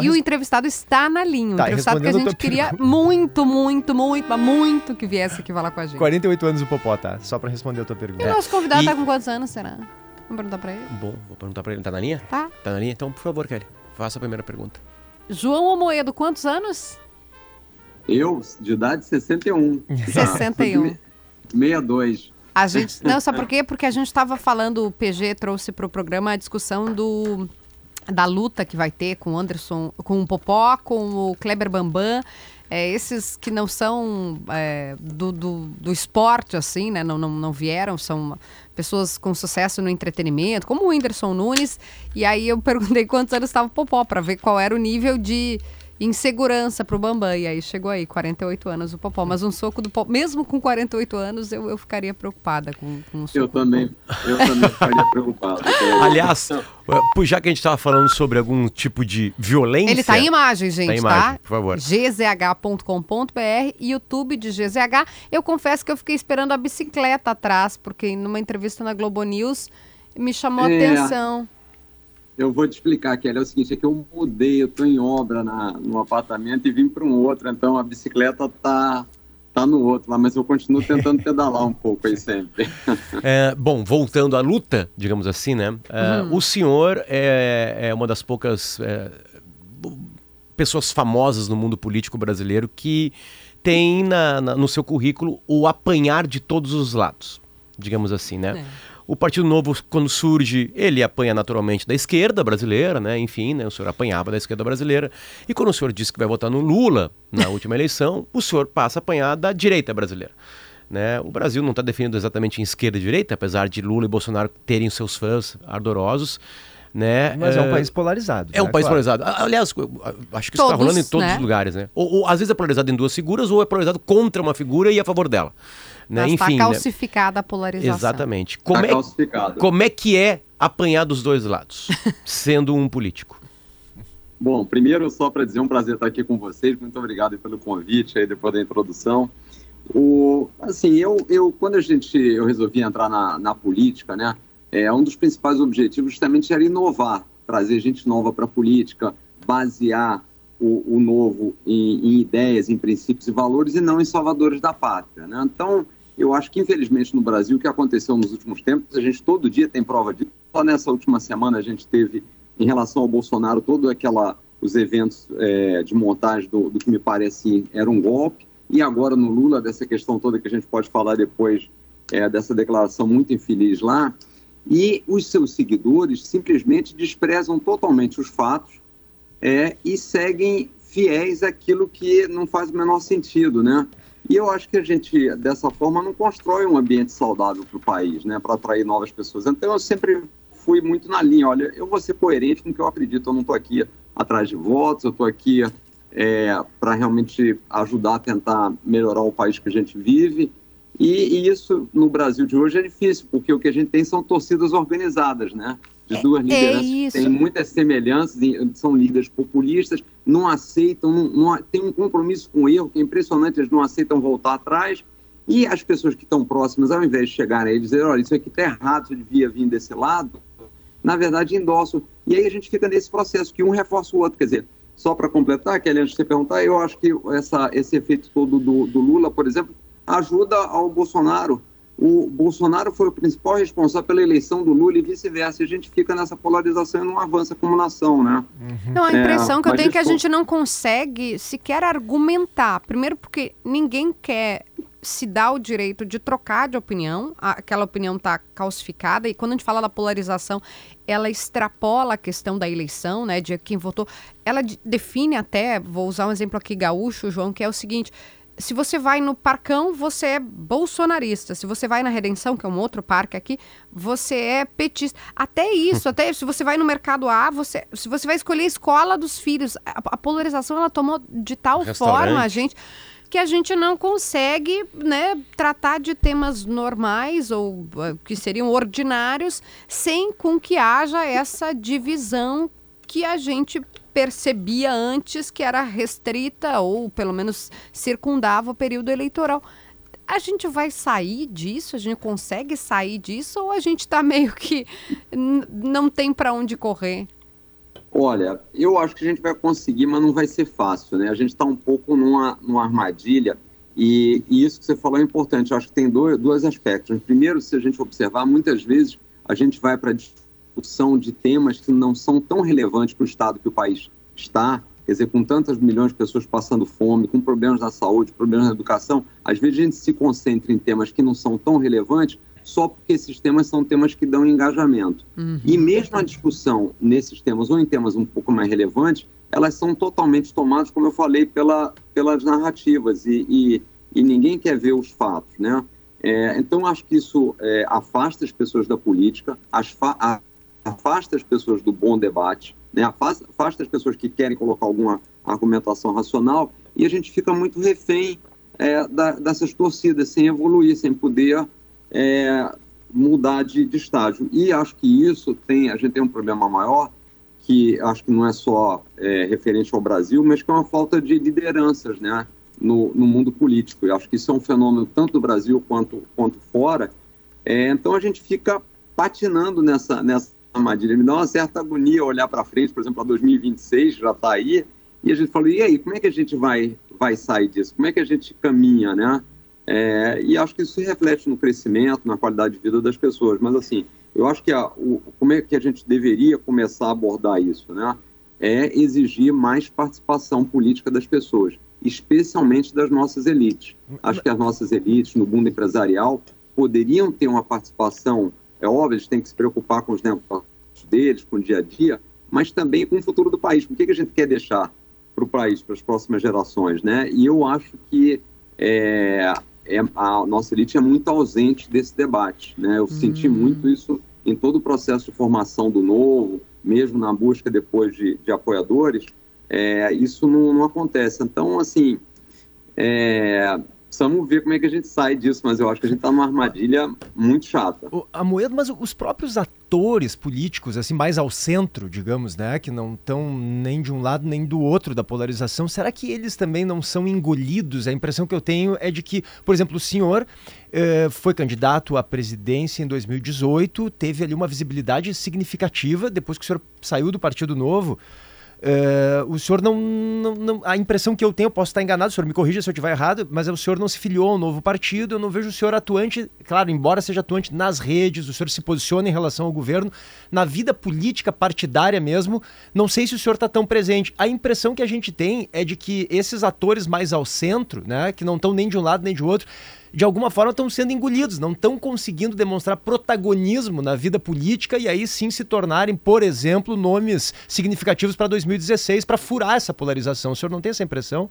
E o entrevistado está na linha. O Tá, entrevistado que a gente queria muito, muito, muito, mas muito que viesse aqui falar com a gente. 48 anos o Popó, tá? Só pra responder a tua pergunta. E o nosso convidado E- tá com quantos anos, será? Vamos perguntar pra ele? Bom, vou perguntar pra ele. Tá na linha? Tá. Tá na linha? Então, por favor, Kelly, faça a primeira pergunta. João Omoedo, quantos anos? Eu, de idade 61. Tá, 61. sou de 62. A gente. Não, sabe por quê? Porque a gente estava falando, o PG trouxe para o programa a discussão do. Da luta que vai ter com o Anderson, com o Popó, com o Kleber Bambam, é, esses que não são é, do, do, do esporte, assim, né? Não, não, não vieram, são pessoas com sucesso no entretenimento, como o Whindersson Nunes. E aí eu perguntei quantos anos estava o Popó, para ver qual era o nível de insegurança pro Bambam. E aí chegou aí, 48 anos o Popó. Mas um soco do Popó, mesmo com 48 anos, eu, eu ficaria preocupada com, com um soco. Eu também, eu também ficaria preocupado. Aliás, já que a gente tava falando sobre algum tipo de violência. Ele tá em imagem, gente, Tá em imagem, tá? por favor. gzh.com.br, YouTube de GZH. Eu confesso que eu fiquei esperando a bicicleta atrás, porque numa entrevista na Globo News me chamou a É. atenção. Eu vou te explicar, Kelly. É o seguinte, é que eu mudei, eu tô em obra na, no apartamento e vim para um outro, então a bicicleta tá, tá no outro lá, mas eu continuo tentando pedalar um pouco aí sempre. É, bom, voltando à luta, digamos assim, né? É, Uhum. O senhor é, é uma das poucas é, pessoas famosas no mundo político brasileiro que tem na- na- no seu currículo o apanhar de todos os lados, digamos assim, né? É. O Partido Novo, quando surge, ele apanha naturalmente da esquerda brasileira, né? Enfim, né? o senhor apanhava da esquerda brasileira. E quando o senhor disse que vai votar no Lula na última eleição, o senhor passa a apanhar da direita brasileira. Né? O Brasil não está definido exatamente em esquerda e direita, apesar de Lula e Bolsonaro terem seus fãs ardorosos. Né? Mas é um Eh, país polarizado. é um né? país Claro. polarizado. Aliás, acho que isso está rolando em todos né? os lugares, né? Ou, ou, às vezes é polarizado em duas figuras, ou é polarizado contra uma figura e a favor dela. Né? Mas Enfim, tá né? calcificada a polarização. Exatamente. Como tá é, como é que é apanhar dos dois lados, sendo um político? Bom, primeiro, só para dizer, é um prazer estar aqui com vocês. Muito obrigado pelo convite aí depois da introdução. O, assim, eu, eu quando a gente eu resolvi entrar na, na política, né, é um dos principais objetivos justamente era inovar, trazer gente nova para a política, basear o, o novo em, em ideias, em princípios e valores e não em salvadores da pátria, né? Então, eu acho que infelizmente no Brasil o que aconteceu nos últimos tempos, a gente todo dia tem prova disso. Só nessa última semana a gente teve em relação ao Bolsonaro, todo aquela os eventos é, de montagem do, do que me parece era um golpe, e agora no Lula, dessa questão toda que a gente pode falar depois é, dessa declaração muito infeliz lá, e os seus seguidores simplesmente desprezam totalmente os fatos é, e seguem fiéis àquilo que não faz o menor sentido, né? E eu acho que a gente, dessa forma, não constrói um ambiente saudável para o país, né? Para atrair novas pessoas. Então, eu sempre fui muito na linha, olha, eu vou ser coerente com o que eu acredito, eu não estou aqui atrás de votos, eu estou aqui é, para realmente ajudar a tentar melhorar o país que a gente vive. E, e isso no Brasil de hoje é difícil, porque o que a gente tem são torcidas organizadas, né? De duas É lideranças que isso. têm muitas semelhanças, são líderes populistas, não aceitam, não, não tem um compromisso com o erro, que é impressionante, eles não aceitam voltar atrás. E as pessoas que estão próximas, ao invés de chegarem aí e dizer, olha, isso aqui está errado, isso devia vir desse lado, na verdade endossam. E aí a gente fica nesse processo, que um reforça o outro. Quer dizer, só para completar, Kelly, antes de você perguntar, eu acho que essa, esse efeito todo do, do Lula, por exemplo, ajuda ao Bolsonaro. O Bolsonaro foi o principal responsável pela eleição do Lula e vice-versa. A gente fica nessa polarização e não avança como nação, né? Não, a É, impressão que eu tenho é que a gente não consegue sequer argumentar. Primeiro, porque ninguém quer se dar o direito de trocar de opinião, aquela opinião está calcificada, e quando a gente fala da polarização, ela extrapola a questão da eleição, né, de quem votou. Ela de- define até, vou usar um exemplo aqui gaúcho, João, que é o seguinte. Se você vai no Parcão, você é bolsonarista. Se você vai na Redenção, que é um outro parque aqui, você é petista. Até isso, até se você vai no Mercado A, você, se você vai escolher a escola dos filhos, a, a polarização ela tomou de tal forma a gente que a gente não consegue, né, tratar de temas normais ou eh, que seriam ordinários sem com que haja essa divisão que a gente percebia antes que era restrita ou pelo menos circundava o período eleitoral. A gente vai sair disso? A gente consegue sair disso ou a gente está meio que não tem para onde correr? Olha, eu acho que a gente vai conseguir, mas não vai ser fácil, né? A gente está um pouco numa, numa armadilha e, e, isso que você falou é importante. Eu acho que tem dois, dois aspectos. Primeiro, se a gente observar, muitas vezes a gente vai para a discussão de temas que não são tão relevantes para o estado que o país está, quer dizer, com tantas milhões de pessoas passando fome, com problemas na saúde, problemas na educação, às vezes a gente se concentra em temas que não são tão relevantes só porque esses temas são temas que dão engajamento. Uhum. E mesmo a discussão nesses temas ou em temas um pouco mais relevantes, elas são totalmente tomadas, como eu falei, pela, pelas narrativas e, e, e ninguém quer ver os fatos, né? É, então, acho que isso é, afasta as pessoas da política, afasta as pessoas do bom debate, né? afasta, afasta as pessoas que querem colocar alguma argumentação racional e a gente fica muito refém é, da, dessas torcidas, sem evoluir, sem poder é, mudar de, de, estágio. E acho que isso tem, a gente tem um problema maior, que acho que não é só é, referente ao Brasil, mas que é uma falta de lideranças né, no, no mundo político. Eu acho que isso é um fenômeno tanto do Brasil quanto, quanto fora. É, então a gente fica patinando nessa, nessa armadilha. Me dá uma certa agonia olhar para frente, por exemplo, a 2026 já está aí, e a gente fala, e aí, como é que a gente vai, vai sair disso? Como é que a gente caminha, né? É, e acho que isso se reflete no crescimento, na qualidade de vida das pessoas. Mas, assim, eu acho que a, o, como é que a gente deveria começar a abordar isso, né? É exigir mais participação política das pessoas, especialmente das nossas elites. Acho que as nossas elites no mundo empresarial poderiam ter uma participação, é óbvio, eles têm que se preocupar com os negócios deles, com o dia a dia, mas também com o futuro do país. O que, que a gente quer deixar para o país, para as próximas gerações, né? E eu acho que é, é, a nossa elite é muito ausente desse debate. Né? Eu senti hum. muito isso em todo o processo de formação do novo, mesmo na busca depois de, de apoiadores, é, isso não, não, acontece. Então, assim, é, precisamos ver como é que a gente sai disso, mas eu acho que a gente está numa armadilha muito chata. A moeda, mas os próprios atores políticos, assim, mais ao centro, digamos, né, que não estão nem de um lado nem do outro da polarização, será que eles também não são engolidos? A impressão que eu tenho é de que, por exemplo, o senhor eh, foi candidato à presidência em 2018, teve ali uma visibilidade significativa depois que o senhor saiu do Partido Novo. Uh, o senhor não, não, não, A impressão que eu tenho, posso estar enganado, o senhor me corrija se eu estiver errado, mas o senhor não se filiou a um novo partido, eu não vejo o senhor atuante, claro, embora seja atuante nas redes, o senhor se posiciona em relação ao governo, na vida política partidária mesmo, não sei se o senhor está tão presente. A impressão que a gente tem é de que esses atores mais ao centro, né, que não estão nem de um lado nem de outro, de alguma forma estão sendo engolidos, não estão conseguindo demonstrar protagonismo na vida política e aí sim se tornarem, por exemplo, nomes significativos para 2016 para furar essa polarização. O senhor não tem essa impressão?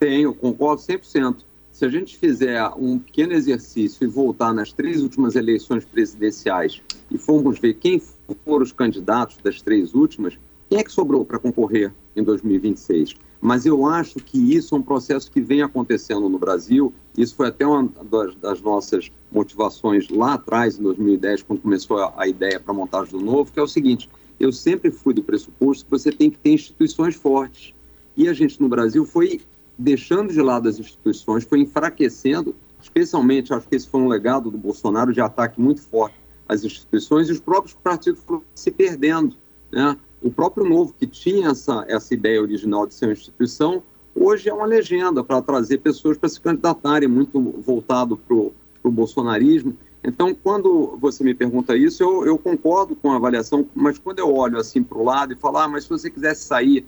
Tenho, concordo 100%. Se a gente fizer um pequeno exercício e voltar nas três últimas eleições presidenciais e formos ver quem foram os candidatos das três últimas, quem é que sobrou para concorrer em 2026? Mas eu acho que isso é um processo que vem acontecendo no Brasil. Isso foi até uma das, das nossas motivações lá atrás, em 2010, quando começou a, a ideia para a montagem do novo, que é o seguinte: eu sempre fui do pressuposto que você tem que ter instituições fortes. E a gente no Brasil foi deixando de lado as instituições, foi enfraquecendo, especialmente, acho que esse foi um legado do Bolsonaro de ataque muito forte às instituições, e os próprios partidos se perdendo. Né? O próprio Novo, que tinha essa, essa ideia original de ser uma instituição, hoje é uma legenda para trazer pessoas para se candidatarem, muito voltado para o bolsonarismo. Então, quando você me pergunta isso, eu, eu, concordo com a avaliação, mas quando eu olho assim para o lado e falo, ah, mas se você quisesse sair,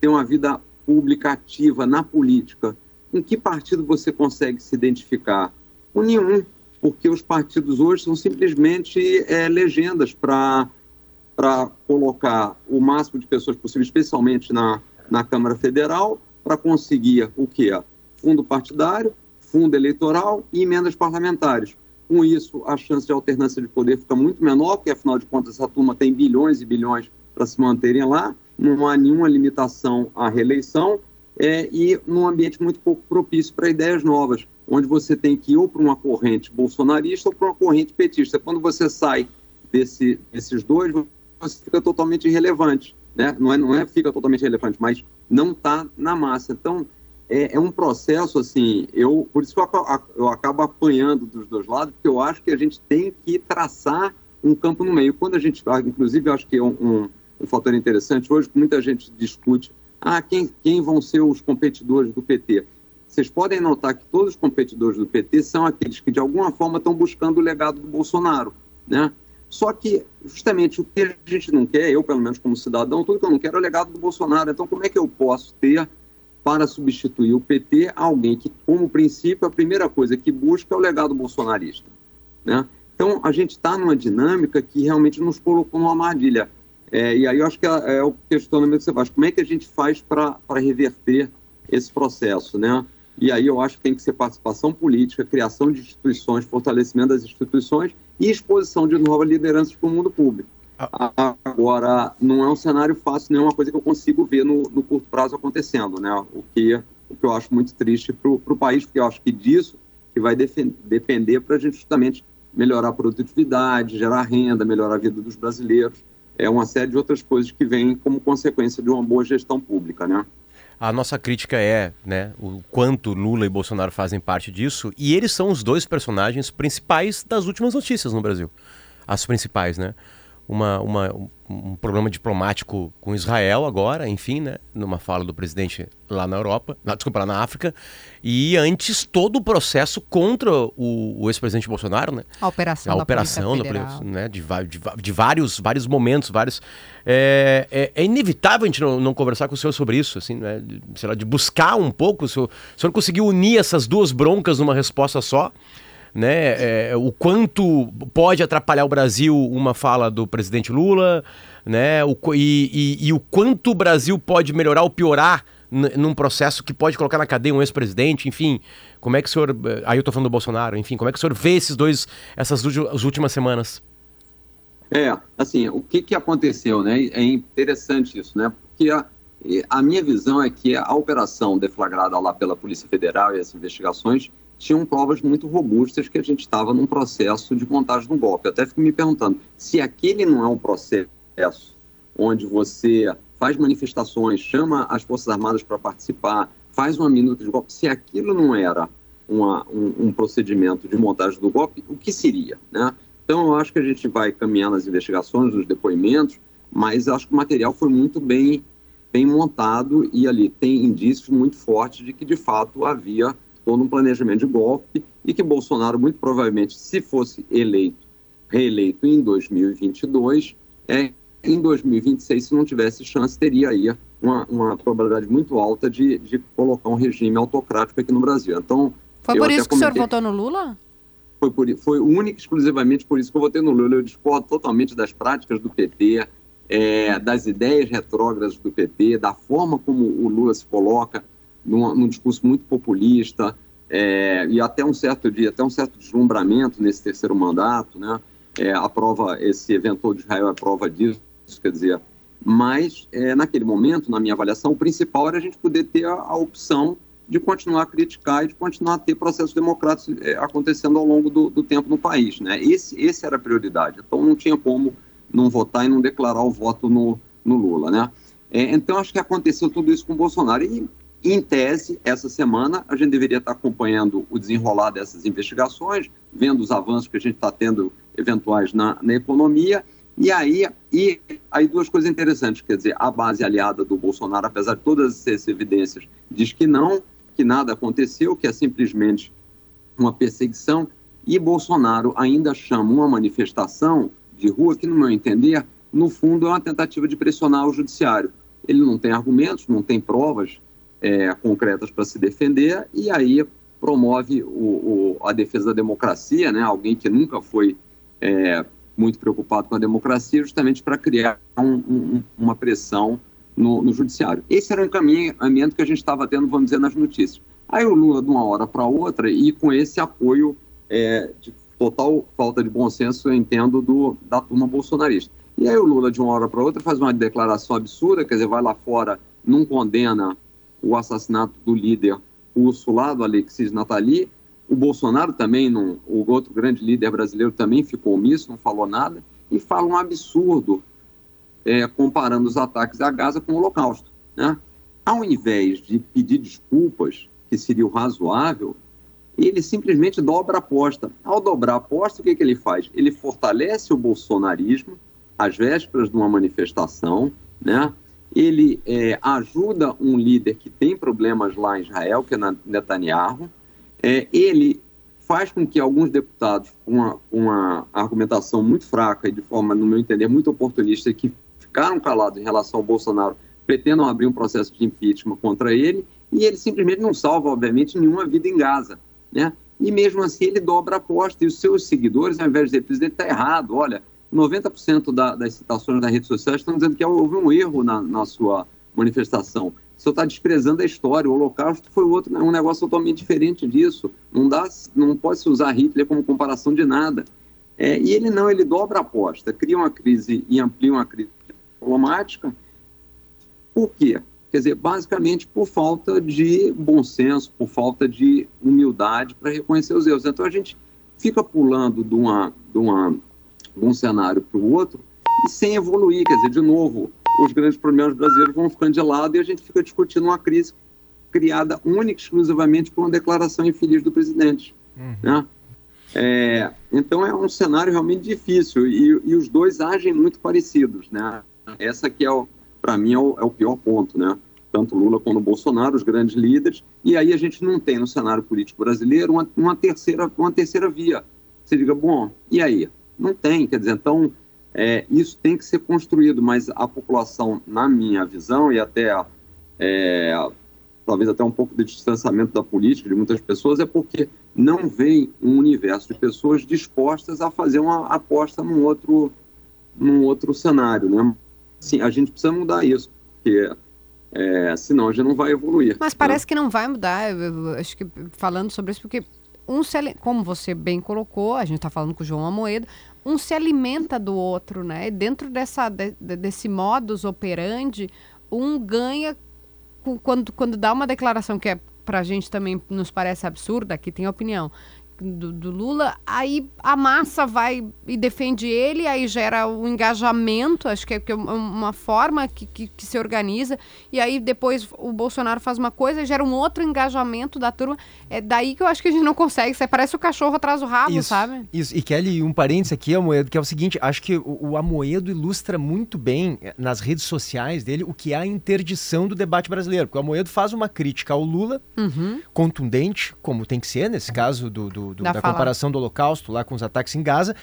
ter uma vida pública ativa na política, em que partido você consegue se identificar? Com nenhum, porque os partidos hoje são simplesmente é, legendas para para colocar o máximo de pessoas possível, especialmente na, na Câmara Federal, para conseguir o quê? Fundo partidário, fundo eleitoral e emendas parlamentares. Com isso, a chance de alternância de poder fica muito menor, porque afinal de contas essa turma tem bilhões e bilhões para se manterem lá, não há nenhuma limitação à reeleição é, e num ambiente muito pouco propício para ideias novas, onde você tem que ir ou para uma corrente bolsonarista ou para uma corrente petista. Quando você sai desse, desses dois, fica totalmente irrelevante. Né? Não, é, não é fica totalmente relevante, mas não está na massa. Então, é, é, um processo, assim, eu, por isso que eu, eu acabo apanhando dos dois lados, porque eu acho que a gente tem que traçar um campo no meio. Quando a gente, inclusive, eu acho que é um, um, um fator interessante hoje, muita gente discute, ah, quem, quem vão ser os competidores do PT? Vocês podem notar que todos os competidores do PT são aqueles que, de alguma forma, estão buscando o legado do Bolsonaro, né? Só que, justamente, o que a gente não quer, eu, pelo menos como cidadão, tudo que eu não quero é o legado do Bolsonaro. Então, como é que eu posso ter, para substituir o PT, alguém que, como princípio, a primeira coisa que busca é o legado bolsonarista, né? Então, a gente está numa dinâmica que realmente nos colocou numa armadilha. É, e aí eu acho que é, é, o questionamento que você faz. Como é que a gente faz para reverter esse processo, né? E aí eu acho que tem que ser participação política, criação de instituições, fortalecimento das instituições e exposição de novas lideranças para o mundo público. Ah. Agora, não é um cenário fácil, nem é uma coisa que eu consigo ver no, no curto prazo acontecendo, né? O que, o que eu acho muito triste para o país, porque eu acho que disso que vai depender para a gente justamente melhorar a produtividade, gerar renda, melhorar a vida dos brasileiros. É uma série de outras coisas que vêm como consequência de uma boa gestão pública, né? A nossa crítica é, né, o quanto Lula e Bolsonaro fazem parte disso, e eles são os dois personagens principais das últimas notícias no Brasil. As principais, né? Uma, uma, um problema diplomático com Israel agora, enfim, né, numa fala do presidente lá na Europa, na, desculpa, lá na África, e antes todo o processo contra o, o ex-presidente Bolsonaro, né? A operação, a operação da Polícia, né, de, de, de, vários, vários momentos, vários... É, é, é inevitável a gente não, não, conversar com o senhor sobre isso, assim, né, de, sei lá, de buscar um pouco, o senhor, o senhor conseguiu unir essas duas broncas numa resposta só, né? É, o quanto pode atrapalhar o Brasil uma fala do presidente Lula, né? O, e, e, e o quanto o Brasil pode melhorar ou piorar num processo que pode colocar na cadeia um ex-presidente, enfim, como é que o senhor, aí eu tô falando do Bolsonaro, enfim, como é que o senhor vê esses dois, essas as últimas semanas? É, assim, o que que aconteceu, né, é interessante isso, né, porque a, a minha visão é que a operação deflagrada lá pela Polícia Federal e as investigações tinham provas muito robustas que a gente estava num processo de montagem do golpe. Eu até fico me perguntando se aquele não é um processo onde você faz manifestações, chama as Forças Armadas para participar, faz uma minuta de golpe, se aquilo não era uma, um, um, procedimento de montagem do golpe, o que seria? Né? Então, eu acho que a gente vai caminhar nas investigações, nos depoimentos, mas acho que o material foi muito bem, bem montado e ali tem indícios muito fortes de que, de fato, havia todo um planejamento de golpe e que Bolsonaro, muito provavelmente, se fosse eleito, reeleito em 2022, é, em 2026, se não tivesse chance, teria aí uma, uma probabilidade muito alta de, de colocar um regime autocrático aqui no Brasil. Então, foi por isso que comentei, o senhor votou no Lula? Foi, por, foi único exclusivamente por isso que eu votei no Lula. Eu discordo totalmente das práticas do PT, é, das ideias retrógradas do PT, da forma como o Lula se coloca num, num discurso muito populista é, e até um certo dia, até um certo deslumbramento nesse terceiro mandato, né? É, a prova, esse evento de Israel é prova disso, quer dizer, mas é, naquele momento, na minha avaliação, o principal era a gente poder ter a, a opção de continuar a criticar e de continuar a ter processos democráticos é, acontecendo ao longo do, do, tempo no país, né? Esse, esse era a prioridade. Então não tinha como não votar e não declarar o voto no, no Lula, né? É, então acho que aconteceu tudo isso com o Bolsonaro e em tese, essa semana, a gente deveria estar acompanhando o desenrolar dessas investigações, vendo os avanços que a gente está tendo eventuais na, na economia. E aí, e aí, duas coisas interessantes, quer dizer, a base aliada do Bolsonaro, apesar de todas essas evidências, diz que não, que nada aconteceu, que é simplesmente uma perseguição, e Bolsonaro ainda chama uma manifestação de rua que, no meu entender, no fundo é uma tentativa de pressionar o judiciário. Ele não tem argumentos, não tem provas, é, concretas para se defender e aí promove o, o, a defesa da democracia, né? Alguém que nunca foi é, muito preocupado com a democracia, justamente para criar um, um, uma pressão no, no, judiciário. Esse era um caminhamento que a gente estava tendo, vamos dizer, nas notícias. Aí o Lula, de uma hora para outra, e com esse apoio é, de total falta de bom senso, eu entendo, do, da turma bolsonarista. E aí o Lula, de uma hora para outra, faz uma declaração absurda, quer dizer, vai lá fora, não condena o assassinato do líder russo lá, do Alexis Natali. O Bolsonaro também, não, o outro grande líder brasileiro também ficou omisso, não falou nada, e fala um absurdo é, comparando os ataques a Gaza com o Holocausto. Né? Ao invés de pedir desculpas, que seria o razoável, ele simplesmente dobra a aposta. Ao dobrar a aposta, o que, que ele faz? Ele fortalece o bolsonarismo às vésperas de uma manifestação, né? Ele é, ajuda um líder que tem problemas lá em Israel, que é Netanyahu. É, ele faz com que alguns deputados, com uma, uma, argumentação muito fraca e de forma, no meu entender, muito oportunista, que ficaram calados em relação ao Bolsonaro, pretendam abrir um processo de impeachment contra ele, e ele simplesmente não salva, obviamente, nenhuma vida em Gaza. Né? E mesmo assim ele dobra a aposta, e os seus seguidores, ao invés de dizer, presidente, está errado, olha, 90% da, das citações das redes sociais estão dizendo que houve um erro na, na sua manifestação senhor está desprezando a história. O Holocausto foi outro, né, um negócio totalmente diferente disso. Não dá, não pode se usar Hitler como comparação de nada. É, e ele não, ele dobra a aposta, cria uma crise e amplia uma crise diplomática. Por quê? Quer dizer, basicamente por falta de bom senso, por falta de humildade para reconhecer os erros. Então a gente fica pulando de, uma, de, uma, de um cenário para o outro e sem evoluir. Quer dizer, de novo, os grandes problemas brasileiros vão ficando de lado e a gente fica discutindo uma crise criada única e exclusivamente por uma declaração infeliz do presidente. Uhum. Né? É, então é um cenário realmente difícil e, e, os dois agem muito parecidos, né? Essa que é, para mim, é o, é o, pior ponto, né? Tanto Lula quanto Bolsonaro, os grandes líderes, e aí a gente não tem no cenário político brasileiro uma, uma terceira, uma terceira via. Você diga, bom, e aí? Não tem, quer dizer, então é, isso tem que ser construído, mas a população, na minha visão, e até é, talvez até um pouco de distanciamento da política de muitas pessoas, é porque não vem um universo de pessoas dispostas a fazer uma aposta num outro, num outro cenário. Né? Sim, a gente precisa mudar isso, porque é, senão a gente não vai evoluir. Mas parece né? que não vai mudar, eu, eu, acho que falando sobre isso, porque um como você bem colocou, a gente está falando com o João Amoedo, um se alimenta do outro, né? Dentro dessa, de, desse modus operandi, um ganha quando, quando dá uma declaração que é para a gente também nos parece absurda, aqui tem opinião, do, do, Lula, aí a massa vai e defende ele, aí gera o um engajamento, acho que é, é uma forma que, que, que, se organiza, e aí depois o Bolsonaro faz uma coisa e gera um outro engajamento da turma. É daí que eu acho que a gente não consegue, você parece o cachorro atrás do rabo, isso, sabe? Isso, e Kelly, um parênteses aqui, Amoedo, que é o seguinte, acho que o, o Amoedo ilustra muito bem eh, nas redes sociais dele o que é a interdição do debate brasileiro, porque o Amoedo faz uma crítica ao Lula, uhum. contundente, como tem que ser, nesse caso do, do do, da, comparação do Holocausto lá com os ataques em Gaza.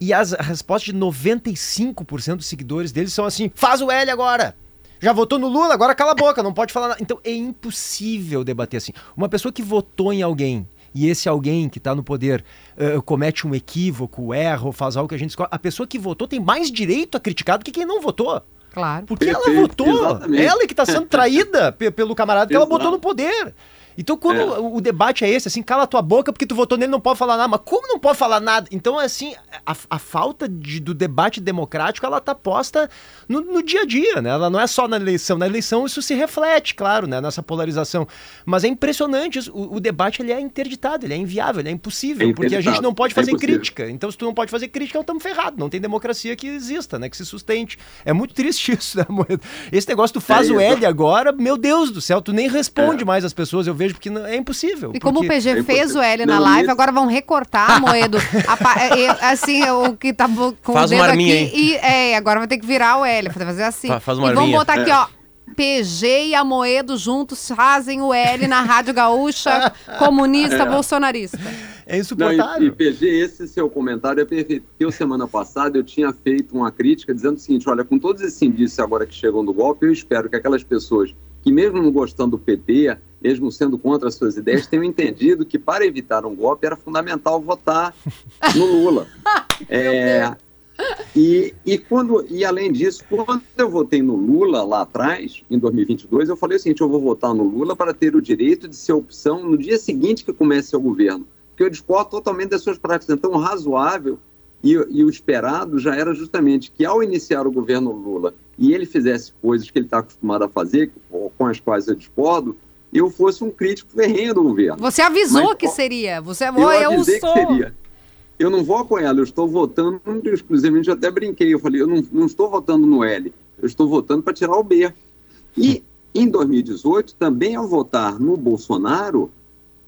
E as, a resposta de 95% dos seguidores dele são assim: faz o L agora! Já votou no Lula, agora cala a boca, não pode falar nada. Então é impossível debater assim. Uma pessoa que votou em alguém e esse alguém que está no poder uh, comete um equívoco, erra ou faz algo que a gente escolhe, a pessoa que votou tem mais direito a criticar do que quem não votou. Claro. Porque Perfeito, ela votou, exatamente. ela que está sendo traída pelo camarada que ela botou no poder. Então, quando é. o, debate é esse, assim, cala tua boca porque tu votou nele não pode falar nada. Mas como não pode falar nada? Então, assim, a, a falta de, do debate democrático, ela tá posta no, no, dia a dia, né? Ela não é só na eleição. Na eleição isso se reflete, claro, né? Nessa polarização. Mas é impressionante, o, o debate ele é interditado, ele é inviável, ele é impossível, é porque a gente não pode é fazer é crítica. Então, se tu não pode fazer crítica, então estamos ferrados. Não tem democracia que exista, né? Que se sustente. É muito triste isso, né, Moeda? Esse negócio, tu faz é o L agora, meu Deus do céu, tu nem responde é. mais as pessoas. Eu vejo vejo porque não, é impossível. E como o PG é fez o L na live, agora vão recortar, Moedo, a, é, assim, o que tá com faz o dedo aqui. Hein? E, é, agora vai ter que virar o L, fazer assim. Faz uma e vamos botar aqui, ó. PG e Amoedo juntos fazem o L na Rádio Gaúcha comunista é. bolsonarista. É insuportável. Não, e, e, PG, esse seu comentário é perfeito. Eu, semana passada, eu tinha feito uma crítica dizendo o seguinte: olha, com todos esses indícios agora que chegam do golpe, eu espero que aquelas pessoas que, mesmo não gostando do PT, mesmo sendo contra as suas ideias, tenham entendido que para evitar um golpe era fundamental votar no Lula. é, e, e, quando, e além disso, quando eu votei no Lula lá atrás, em 2022, eu falei o seguinte: eu vou votar no Lula para ter o direito de ser opção no dia seguinte que comece o governo. Porque eu discordo totalmente das suas práticas. Então, razoável e, e o esperado já era justamente que, ao iniciar o governo Lula e ele fizesse coisas que ele está acostumado a fazer, com as quais eu discordo, eu fosse um crítico ferrenho do governo. Você avisou Mas, que seria. Você eu, eu sou. que seria. Eu não vou apoiá-lo, eu estou votando, exclusivamente, até brinquei, eu falei, eu não, não estou votando no L, eu estou votando para tirar o B. E em 2018, também ao votar no Bolsonaro,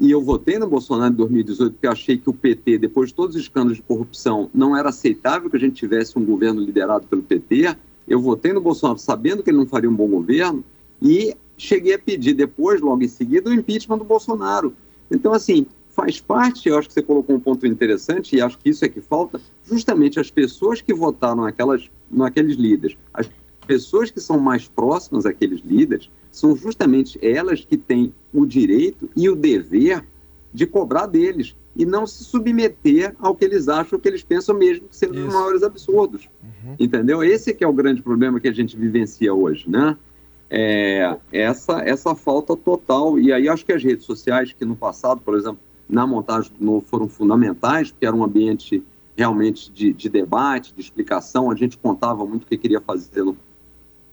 e eu votei no Bolsonaro em 2018 porque achei que o PT, depois de todos os escândalos de corrupção, não era aceitável que a gente tivesse um governo liderado pelo PT. Eu votei no Bolsonaro sabendo que ele não faria um bom governo e cheguei a pedir depois, logo em seguida, o impeachment do Bolsonaro. Então, assim, faz parte, eu acho que você colocou um ponto interessante, e acho que isso é que falta, justamente as pessoas que votaram naquelas, naqueles líderes, as pessoas que são mais próximas àqueles líderes, são justamente elas que têm o direito e o dever de cobrar deles e não se submeter ao que eles acham, que eles pensam mesmo que sendo os maiores absurdos. Uhum. Entendeu? Esse que é o grande problema que a gente vivencia hoje, né? É, essa, essa falta total. E aí acho que as redes sociais, que no passado, por exemplo, na montagem do novo foram fundamentais, porque era um ambiente realmente de, de debate, de explicação, a gente contava muito o que queria fazer no,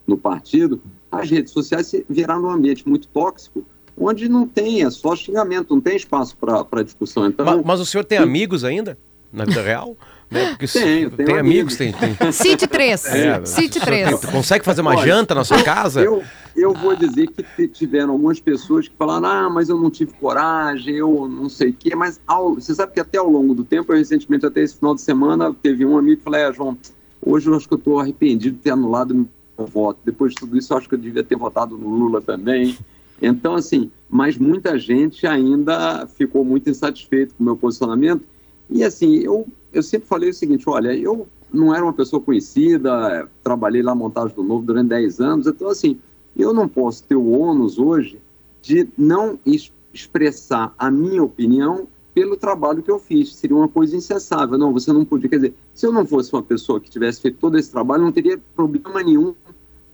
no partido, as redes sociais viraram um ambiente muito tóxico, onde não tem, é só xingamento, não tem espaço para discussão. Então, mas, mas o senhor tem amigos ainda, na vida real? Né? Porque tenho, tenho tem amigos, tem, tem... Cite três. É, Cite três. consegue fazer uma Olha, janta na sua casa? Eu, eu vou dizer que tiveram algumas pessoas que falaram, ah, mas eu não tive coragem, eu não sei o quê, mas ao, você sabe que até ao longo do tempo, eu recentemente, até esse final de semana, teve um amigo que falou, é, João, hoje eu acho que eu estou arrependido de ter anulado meu voto. Depois de tudo isso, eu acho que eu devia ter votado no Lula também. Então, assim, mas muita gente ainda ficou muito insatisfeito com o meu posicionamento. E, assim, eu, eu sempre falei o seguinte, olha, eu não era uma pessoa conhecida, trabalhei lá montagem do Novo durante 10 anos, então, assim, eu não posso ter o ônus hoje de não expressar a minha opinião pelo trabalho que eu fiz. Seria uma coisa incensável. Não, você não podia. Quer dizer, se eu não fosse uma pessoa que tivesse feito todo esse trabalho, não teria problema nenhum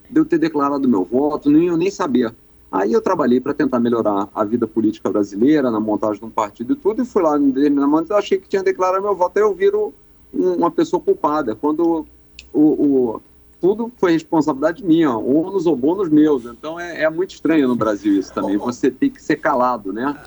de eu ter declarado meu voto, nem eu nem sabia. Aí eu trabalhei para tentar melhorar a vida política brasileira, na montagem de um partido e tudo, e fui lá no momento eu achei que tinha declarado meu voto, aí eu viro uma pessoa culpada. Quando o, o tudo foi responsabilidade minha, ônus ou bônus meus. Então é, é, muito estranho no Brasil isso também. Você tem que ser calado, né?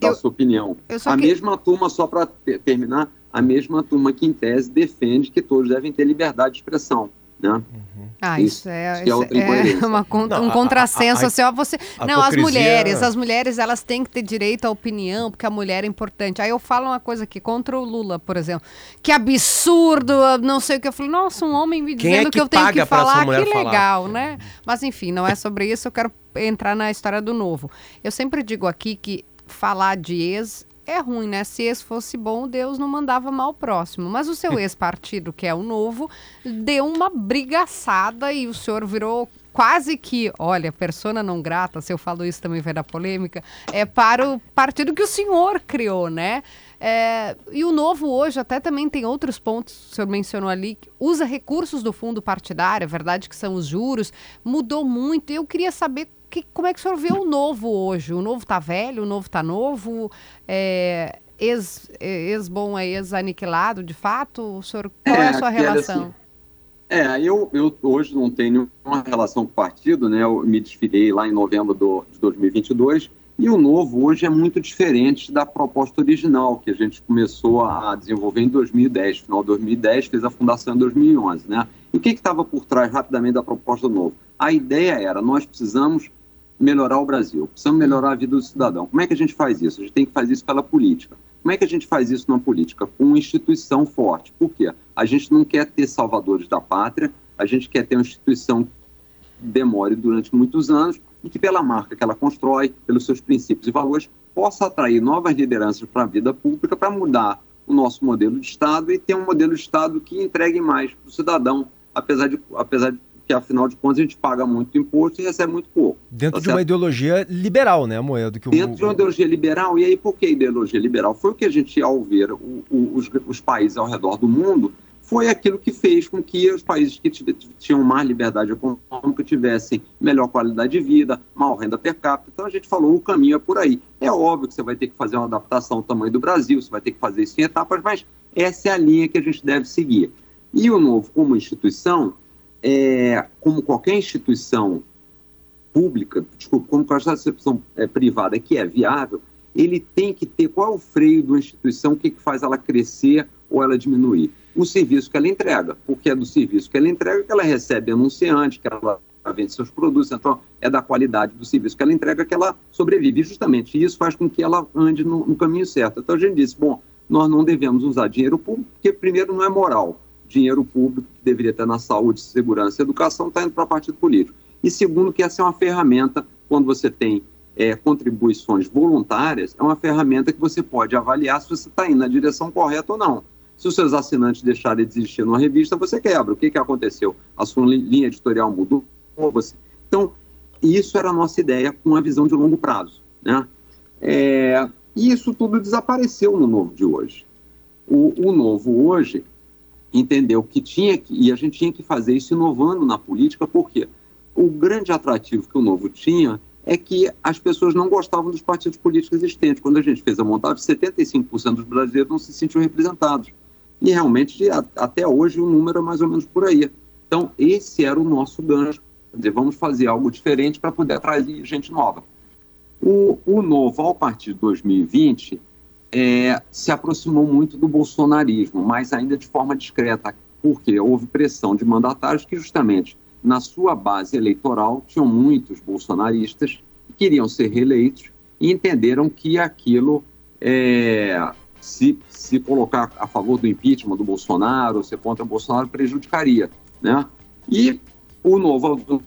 Da eu, sua opinião. A que... mesma turma, só para terminar, a mesma turma que em tese defende que todos devem ter liberdade de expressão. Né? Uhum. Ah, isso, isso é, isso é, é uma, não, um contrassenso. A, a, assim, ó, você, não, as mulheres, as mulheres elas têm que ter direito à opinião, porque a mulher é importante. Aí eu falo uma coisa aqui contra o Lula, por exemplo. Que absurdo, não sei o que. Eu falo, nossa, um homem me dizendo é que, que, eu tenho que falar, que legal, falar? né? Mas enfim, não é sobre isso, eu quero entrar na história do novo. Eu sempre digo aqui que falar de ex é ruim, né? Se esse fosse bom, Deus não mandava mal próximo. Mas o seu ex-partido, que é o novo, deu uma brigaçada e o senhor virou quase que, olha, persona não grata, se eu falo isso também vai dar polêmica, é para o partido que o senhor criou, né? É, e o novo hoje até também tem outros pontos, o senhor mencionou ali, usa recursos do fundo partidário, é verdade que são os juros, mudou muito. Eu queria saber que, como é que o senhor vê o novo hoje? O novo está velho, o novo está novo? É, ex, é, ex é ex aniquilado, de fato? O senhor, qual é, é a sua relação? Assim, é, eu, eu hoje não tenho uma relação com o partido, né? Eu me desfilei lá em novembro do, de 2022 e o novo hoje é muito diferente da proposta original que a gente começou a desenvolver em 2010, final de 2010, fez a fundação em 2011, né? E o que estava por trás rapidamente da proposta do novo? A ideia era, nós precisamos melhorar o Brasil, precisamos melhorar a vida do cidadão. Como é que a gente faz isso? A gente tem que fazer isso pela política. Como é que a gente faz isso na política? Com uma instituição forte. Por quê? A gente não quer ter salvadores da pátria, a gente quer ter uma instituição que demore durante muitos anos e que, pela marca que ela constrói, pelos seus princípios e valores, possa atrair novas lideranças para a vida pública, para mudar o nosso modelo de Estado e ter um modelo de Estado que entregue mais para o cidadão, apesar de, apesar de que afinal de contas a gente paga muito imposto e recebe muito pouco. Dentro tá de uma ideologia liberal, né, Moedo? Que Dentro o... de uma ideologia liberal, e aí por que ideologia liberal? Foi o que a gente, ao ver o, o, os, os países ao redor do mundo, foi aquilo que fez com que os países que tinham mais liberdade econômica tivessem melhor qualidade de vida, maior renda per capita. Então a gente falou, o caminho é por aí. É óbvio que você vai ter que fazer uma adaptação ao tamanho do Brasil, você vai ter que fazer isso em etapas, mas essa é a linha que a gente deve seguir. E o Novo, como instituição, é, como qualquer instituição pública, desculpa, como qualquer instituição é, privada que é viável, ele tem que ter qual é o freio de uma instituição, o que, que faz ela crescer ou ela diminuir. O serviço que ela entrega, porque é do serviço que ela entrega que ela recebe anunciante, que ela vende seus produtos, então é da qualidade do serviço que ela entrega que ela sobrevive. E justamente isso faz com que ela ande no, no caminho certo. Então a gente disse, bom, nós não devemos usar dinheiro público, porque primeiro não é moral. Dinheiro público que deveria estar na saúde, segurança e educação está indo para partido político. E segundo, que essa é uma ferramenta, quando você tem é, contribuições voluntárias, é uma ferramenta que você pode avaliar se você está indo na direção correta ou não. Se os seus assinantes deixarem de existir numa revista, você quebra. O que, que aconteceu? A sua linha editorial mudou? Você... Então, isso era a nossa ideia com a visão de longo prazo. Né? É... E isso tudo desapareceu no novo de hoje. O, o novo hoje entendeu que tinha que, e a gente tinha que fazer isso inovando na política, porque o grande atrativo que o novo tinha é que as pessoas não gostavam dos partidos políticos existentes. Quando a gente fez a montagem, 75% dos brasileiros não se sentiam representados. E realmente, até hoje, o número é mais ou menos por aí. Então, esse era o nosso gancho. Quer dizer, vamos fazer algo diferente para poder atrair gente nova. O, o novo, ao partir de 2020, é, se aproximou muito do bolsonarismo, mas ainda de forma discreta, porque houve pressão de mandatários que, justamente, na sua base eleitoral, tinham muitos bolsonaristas que queriam ser reeleitos e entenderam que aquilo, é, se, se colocar a favor do impeachment do Bolsonaro, ser contra o Bolsonaro, prejudicaria. Né? E o novo,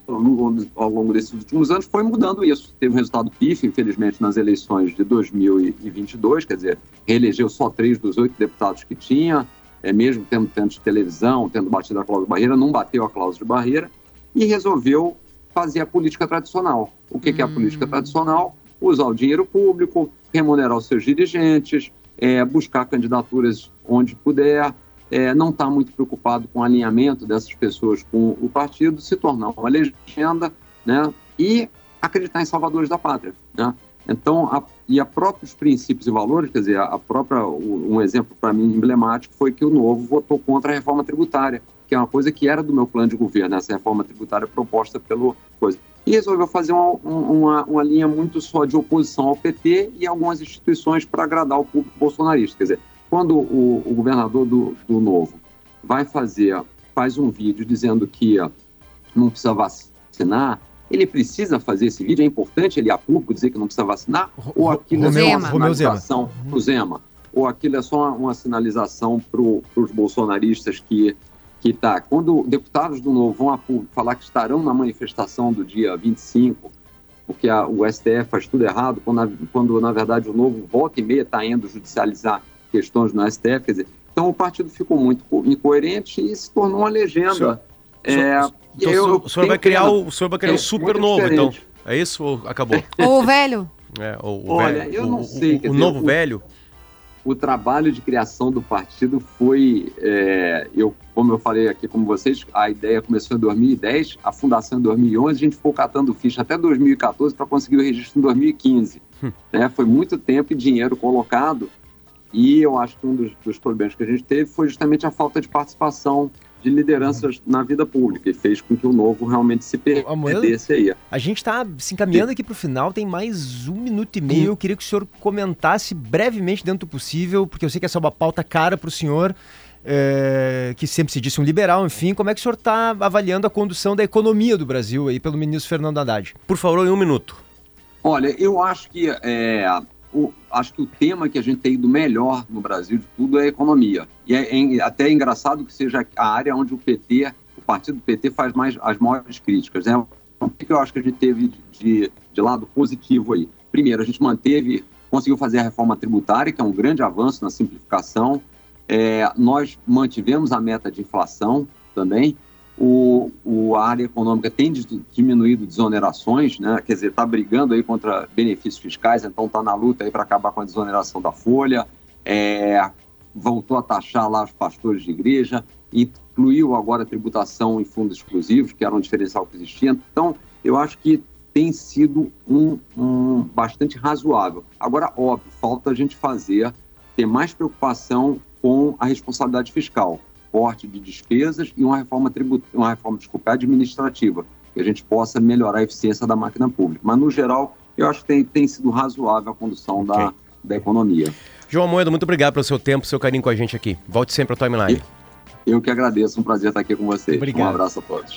ao longo desses últimos anos, foi mudando isso. Teve um resultado pífio, infelizmente, nas eleições de 2022, quer dizer, reelegeu só três dos oito deputados que tinha, é, mesmo tendo de televisão, tendo batido a cláusula de barreira, não bateu a cláusula de barreira e resolveu fazer a política tradicional. O que, hum. que é a política hum. tradicional? Usar o dinheiro público, remunerar os seus dirigentes, é, buscar candidaturas onde puder, é, não estar tá muito preocupado com o alinhamento dessas pessoas com o partido, se tornar uma legenda né, e acreditar em salvadores da pátria. Né? Então, a, e a próprios princípios e valores, quer dizer, a própria, um exemplo para mim emblemático foi que o Novo votou contra a reforma tributária que é uma coisa que era do meu plano de governo, essa reforma tributária proposta pelo coisa. E resolveu fazer uma, uma, uma linha muito só de oposição ao PT e algumas instituições para agradar o público bolsonarista. Quer dizer, quando o, o governador do, do Novo vai fazer, faz um vídeo dizendo que não precisa vacinar, ele precisa fazer esse vídeo? É importante ele a público dizer que não precisa vacinar? Ou aquilo Romeu, é só uma sinalização para o Zema? Ou aquilo é só uma, uma sinalização para os bolsonaristas que que tá, quando deputados do Novo vão a público falar que estarão na manifestação do dia 25, porque a, o STF faz tudo errado, quando, na, quando na verdade o Novo volta e meia está indo judicializar questões no STF, quer dizer, então o partido ficou muito incoerente e se tornou uma legenda. Senhor, é, então, eu, o senhor vai criar o, o senhor vai criar é, um super novo, então. diferente. então. É isso ou acabou? Ou o velho? É, ou o Olha, velho. eu não o, sei. O, o novo o, velho? o trabalho de criação do partido foi, é, eu, como eu falei aqui com vocês, a ideia começou em 2010, a fundação em 2011, a gente ficou catando ficha até 2014 para conseguir o registro em 2015. Hum. Né? Foi muito tempo e dinheiro colocado, e eu acho que um dos, dos problemas que a gente teve foi justamente a falta de participação de lideranças na vida pública e fez com que o novo realmente se perdesse aí. A gente está se encaminhando aqui para o final, tem mais um minuto e meio. Eu queria que o senhor comentasse brevemente, dentro do possível, porque eu sei que essa é uma pauta cara para o senhor. É, que sempre se disse um liberal, enfim, como é que o senhor está avaliando a condução da economia do Brasil aí pelo ministro Fernando Haddad? Por favor, em um minuto. Olha, eu acho que é, o, acho que o tema que a gente tem do melhor no Brasil de tudo é a economia. E é, é, até é engraçado que seja a área onde o PT, o partido do PT, faz mais as maiores críticas. Né? O que eu acho que a gente teve de, de lado positivo aí? Primeiro, a gente manteve, conseguiu fazer a reforma tributária, que é um grande avanço na simplificação. É, nós mantivemos a meta de inflação também o, o, a área econômica tem diminuído desonerações, né? quer dizer, está brigando aí contra benefícios fiscais, então está na luta para acabar com a desoneração da folha, é, voltou a taxar lá os pastores de igreja, incluiu agora a tributação em fundos exclusivos, que era um diferencial que existia. Então, eu acho que tem sido um, um bastante razoável. Agora, óbvio, falta a gente fazer, ter mais preocupação com a responsabilidade fiscal corte de despesas e uma reforma tributária, uma reforma, desculpa, administrativa, que a gente possa melhorar a eficiência da máquina pública. Mas, no geral, eu acho que tem, tem sido razoável a condução okay. da, da economia. João Moedo, muito obrigado pelo seu tempo, seu carinho com a gente aqui. Volte sempre ao Timeline. Eu que agradeço, um prazer estar aqui com vocês. Obrigado. Um abraço a todos.